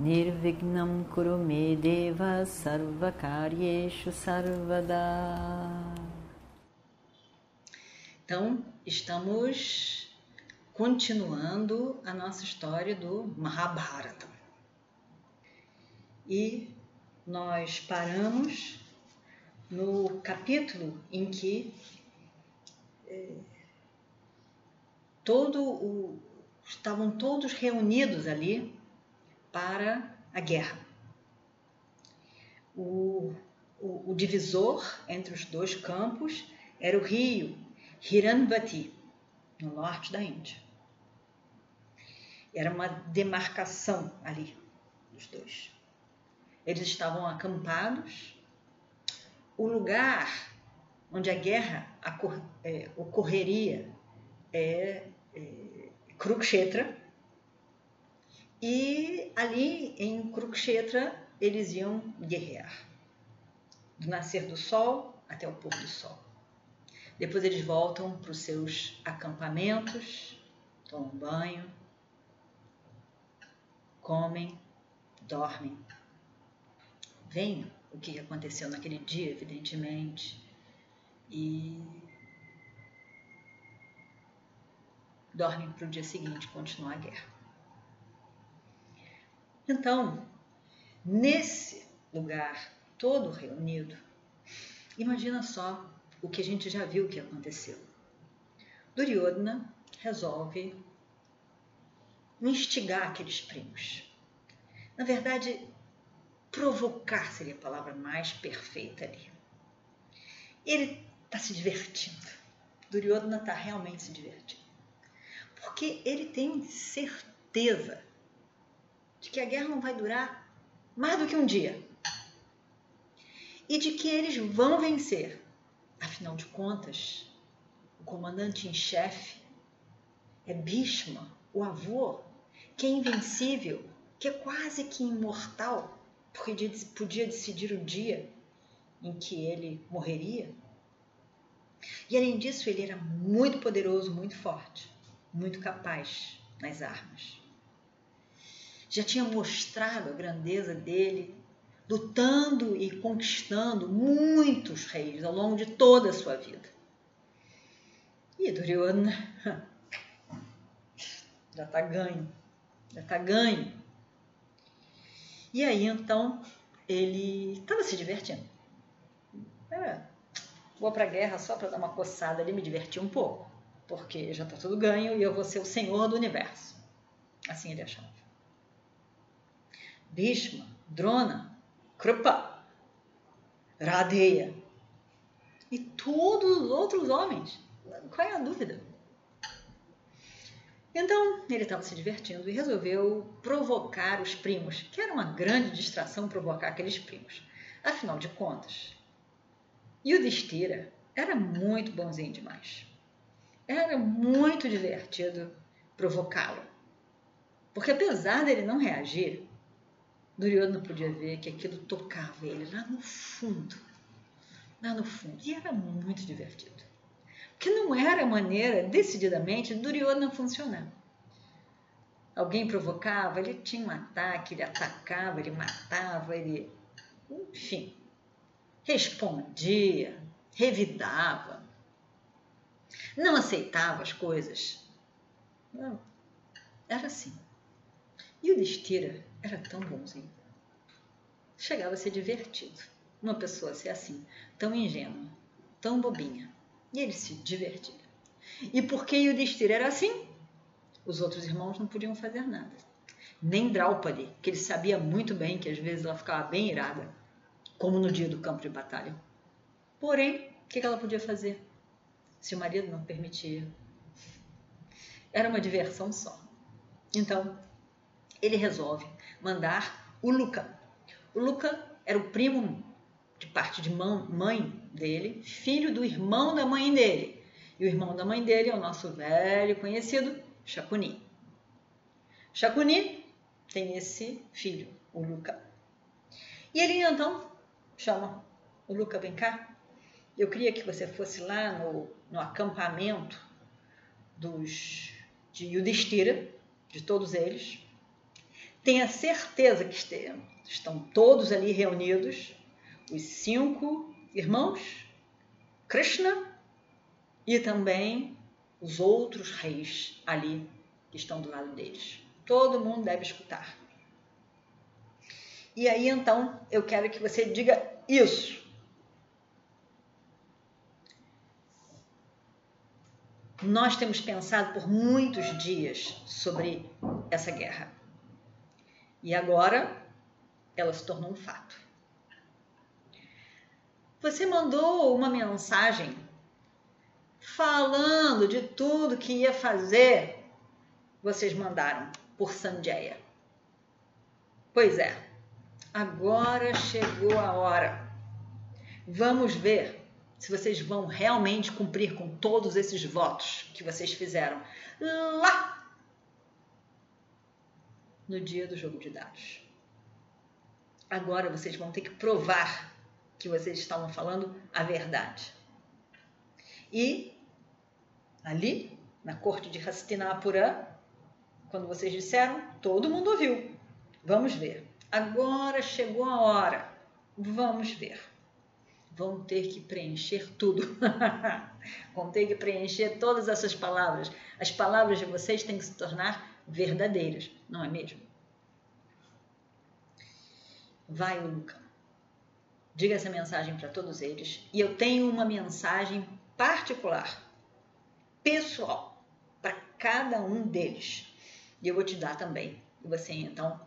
Nirvignam Kurume Sarvakaryeshu Sarvada. Então, estamos continuando a nossa história do Mahabharata. E nós paramos no capítulo em que é, todo o, estavam todos reunidos ali para a guerra. O, o, o divisor entre os dois campos era o rio Hiranvati, no norte da Índia. Era uma demarcação ali dos dois. Eles estavam acampados. O lugar onde a guerra é, ocorreria é, é Kurukshetra. E ali em Kurukshetra eles iam guerrear. Do nascer do sol até o pôr do sol. Depois eles voltam para os seus acampamentos, tomam banho, comem, dormem. Vem o que aconteceu naquele dia, evidentemente, e dormem para o dia seguinte continuar a guerra. Então, nesse lugar todo reunido, imagina só o que a gente já viu que aconteceu. Duryodhana resolve instigar aqueles primos. Na verdade, provocar seria a palavra mais perfeita ali. Ele está se divertindo. Duryodhana está realmente se divertindo. Porque ele tem certeza de que a guerra não vai durar mais do que um dia. E de que eles vão vencer. Afinal de contas, o comandante em chefe é Bhishma, o avô que é invencível, que é quase que imortal, porque podia decidir o dia em que ele morreria. E além disso, ele era muito poderoso, muito forte, muito capaz nas armas. Já tinha mostrado a grandeza dele, lutando e conquistando muitos reis ao longo de toda a sua vida. E Duryodhana já está ganho já está ganho. E aí então ele estava se divertindo. É, vou para a guerra só para dar uma coçada ali, me divertir um pouco, porque já está tudo ganho e eu vou ser o senhor do universo. Assim ele achava. Bhishma, Drona, Krupa, Radeya e todos os outros homens. Qual é a dúvida? Então ele estava se divertindo e resolveu provocar os primos, que era uma grande distração provocar aqueles primos. Afinal de contas, Yudhishthira era muito bonzinho demais. Era muito divertido provocá-lo. Porque apesar dele não reagir, Duryodhana podia ver que aquilo tocava ele lá no fundo. Lá no fundo. E era muito divertido que não era a maneira, decididamente, de Duryodhana funcionar. Alguém provocava, ele tinha um ataque, ele atacava, ele matava, ele. Enfim, respondia, revidava, não aceitava as coisas. Não, era assim. E o Destira era tão bonzinho. Chegava a ser divertido. Uma pessoa ser assim, tão ingênua, tão bobinha. E ele se divertia. E porque Yudhishthira era assim, os outros irmãos não podiam fazer nada. Nem Draupadi, que ele sabia muito bem que às vezes ela ficava bem irada, como no dia do campo de batalha. Porém, o que ela podia fazer? Se o marido não permitia. Era uma diversão só. Então, ele resolve mandar o Luca. O Luca era o primo de parte de mãe dele, filho do irmão da mãe dele. E o irmão da mãe dele é o nosso velho conhecido Chacuni. Chacuni tem esse filho, o Luca. E ele então chama o Luca, vem cá. Eu queria que você fosse lá no, no acampamento dos de Yudhishthira, de todos eles. Tenha certeza que estão todos ali reunidos, os cinco irmãos, Krishna e também os outros reis ali que estão do lado deles. Todo mundo deve escutar. E aí então eu quero que você diga isso. Nós temos pensado por muitos dias sobre essa guerra. E agora ela se tornou um fato. Você mandou uma mensagem falando de tudo que ia fazer. Vocês mandaram por Sanjaya. Pois é, agora chegou a hora. Vamos ver se vocês vão realmente cumprir com todos esses votos que vocês fizeram lá no dia do jogo de dados. Agora vocês vão ter que provar que vocês estavam falando a verdade. E ali, na corte de Hastinapura, quando vocês disseram, todo mundo ouviu. Vamos ver. Agora chegou a hora. Vamos ver vão ter que preencher tudo. vão ter que preencher todas essas palavras. As palavras de vocês têm que se tornar verdadeiras, não é mesmo? Vai, Luca. Diga essa mensagem para todos eles. E eu tenho uma mensagem particular, pessoal, para cada um deles. E eu vou te dar também. E você então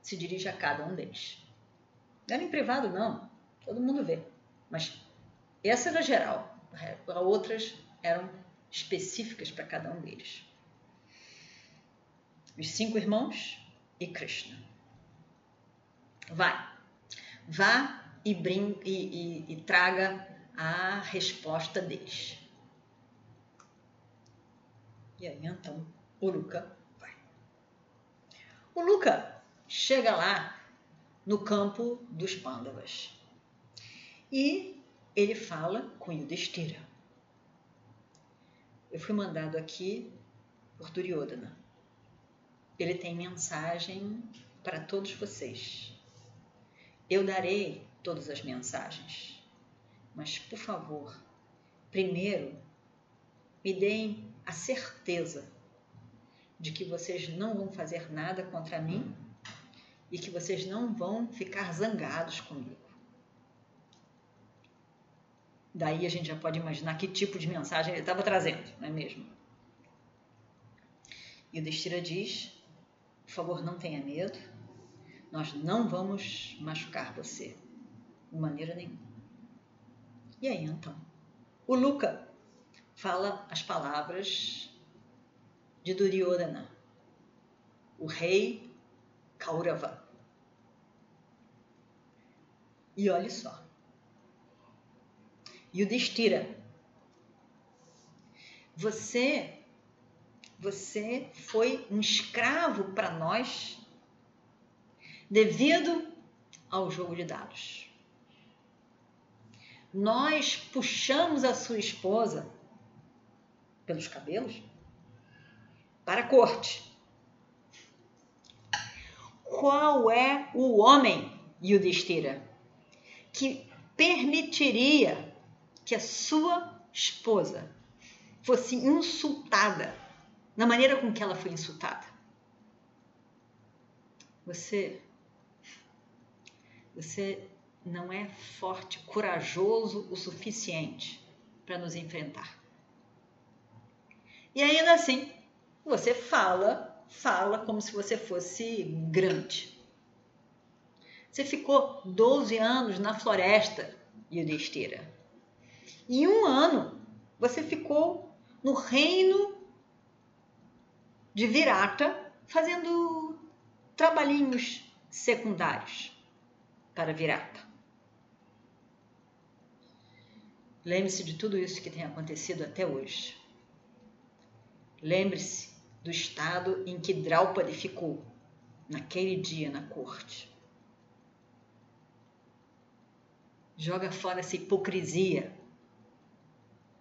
se dirige a cada um deles. Não é em privado, não. Todo mundo vê. Mas essa era geral, outras eram específicas para cada um deles. Os cinco irmãos e Krishna. Vai, vá e, e, e, e traga a resposta deles. E aí então o Luca vai. O Luca chega lá no campo dos Pandavas. E ele fala com Yudhishthira. Eu fui mandado aqui por Duryodhana. Ele tem mensagem para todos vocês. Eu darei todas as mensagens, mas por favor, primeiro me deem a certeza de que vocês não vão fazer nada contra mim e que vocês não vão ficar zangados comigo. Daí a gente já pode imaginar que tipo de mensagem ele estava trazendo, não é mesmo? E o Destira diz: por favor, não tenha medo, nós não vamos machucar você, de maneira nenhuma. E aí então, o Luca fala as palavras de Duryodhana, o rei Kaurava. E olhe só, Yudhishthira. Você você foi um escravo para nós devido ao jogo de dados. Nós puxamos a sua esposa pelos cabelos para a corte. Qual é o homem, Yudhishthira, que permitiria que a sua esposa fosse insultada na maneira com que ela foi insultada. Você você não é forte, corajoso o suficiente para nos enfrentar. E ainda assim, você fala, fala como se você fosse grande. Você ficou 12 anos na floresta, Yudhishthira. Em um ano, você ficou no reino de Virata fazendo trabalhinhos secundários. para Virata. Lembre-se de tudo isso que tem acontecido até hoje. Lembre-se do estado em que Draupadi ficou naquele dia na corte. Joga fora essa hipocrisia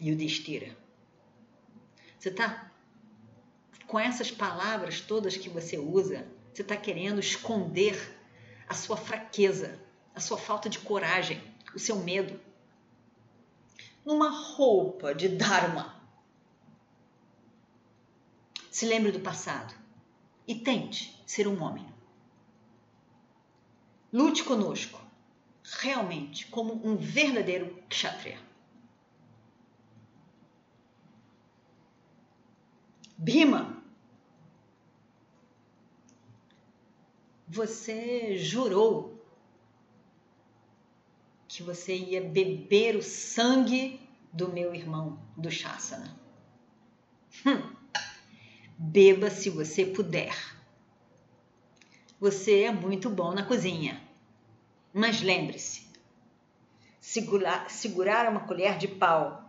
e o destira. Você está com essas palavras todas que você usa, você está querendo esconder a sua fraqueza, a sua falta de coragem, o seu medo, numa roupa de Dharma. Se lembre do passado e tente ser um homem. Lute conosco, realmente, como um verdadeiro kshatriya. Bhima, você jurou que você ia beber o sangue do meu irmão, do Shasana. Hum. Beba se você puder. Você é muito bom na cozinha. Mas lembre-se: segurar, segurar uma colher de pau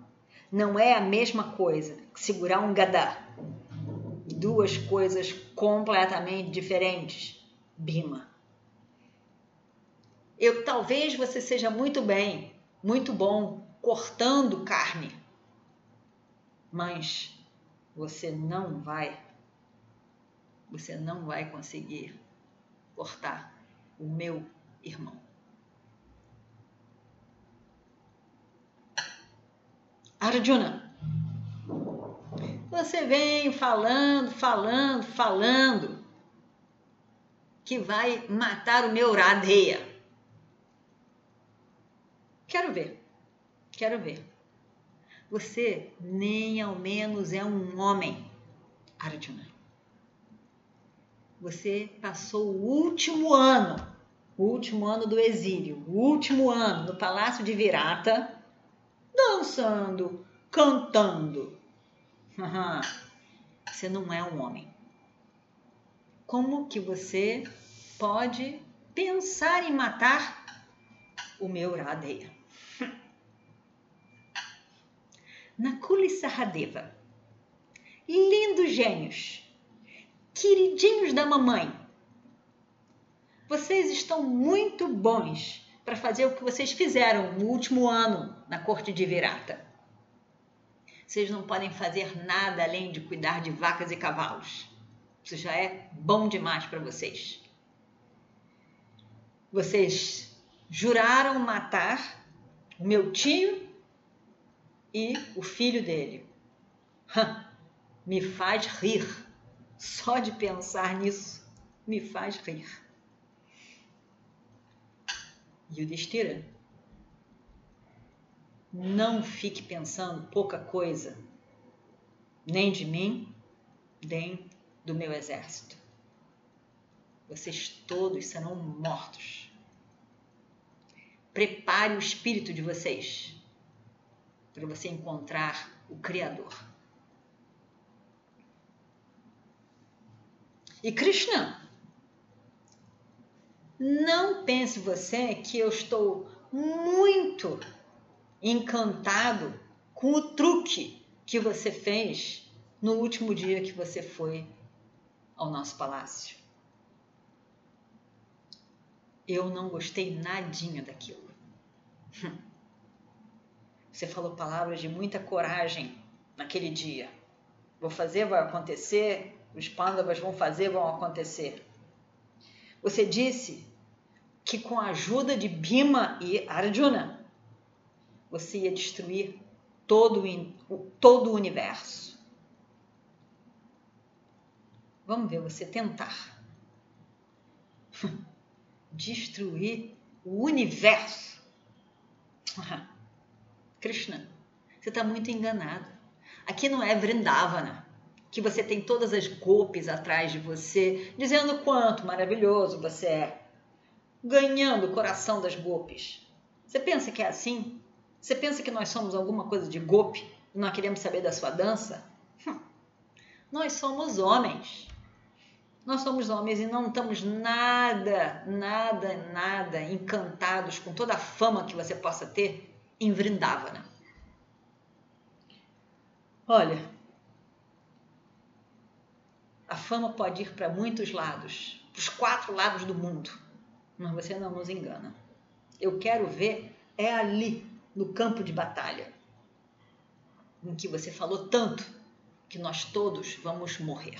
não é a mesma coisa que segurar um gadá. Duas coisas completamente diferentes. Bima. Eu talvez você seja muito bem, muito bom cortando carne, mas você não vai, você não vai conseguir cortar o meu irmão. Arjuna, você vem falando, falando, falando que vai matar o meu Radheya. Quero ver, quero ver. Você nem ao menos é um homem, Arjuna. Você passou o último ano, o último ano do exílio, o último ano no palácio de Virata, dançando, cantando. Você não é um homem. Como que você pode pensar em matar o meu Radeya? Nakuli Sahadeva. Lindos gênios, queridinhos da mamãe. Vocês estão muito bons para fazer o que vocês fizeram no último ano na corte de Virata. Vocês não podem fazer nada além de cuidar de vacas e cavalos. Isso já é bom demais para vocês. Vocês juraram matar o meu tio e o filho dele. me faz rir. Só de pensar nisso me faz rir. E o Destira, não fique pensando pouca coisa, nem de mim, nem do meu exército. Vocês todos serão mortos. Prepare o espírito de vocês para você encontrar o Criador. E Krishna, não pense você que eu estou muito encantado com o truque que você fez no último dia que você foi ao nosso palácio. Eu não gostei nadinha daquilo. Você falou palavras de muita coragem naquele dia. Vou fazer, vai acontecer. Os pândavas vão fazer, vão acontecer. Você disse que com a ajuda de Bhima e Arjuna, você ia destruir todo todo o universo. Vamos ver você tentar destruir o universo. Krishna, você está muito enganado. Aqui não é Vrindavana, que você tem todas as golpes atrás de você, dizendo quanto maravilhoso você é, ganhando o coração das golpes. Você pensa que é assim? Você pensa que nós somos alguma coisa de golpe e não queremos saber da sua dança? Hum. Nós somos homens. Nós somos homens e não estamos nada, nada, nada encantados com toda a fama que você possa ter em Vrindavana. Olha, a fama pode ir para muitos lados, para os quatro lados do mundo, mas você não nos engana. Eu quero ver é ali, no campo de batalha, em que você falou tanto que nós todos vamos morrer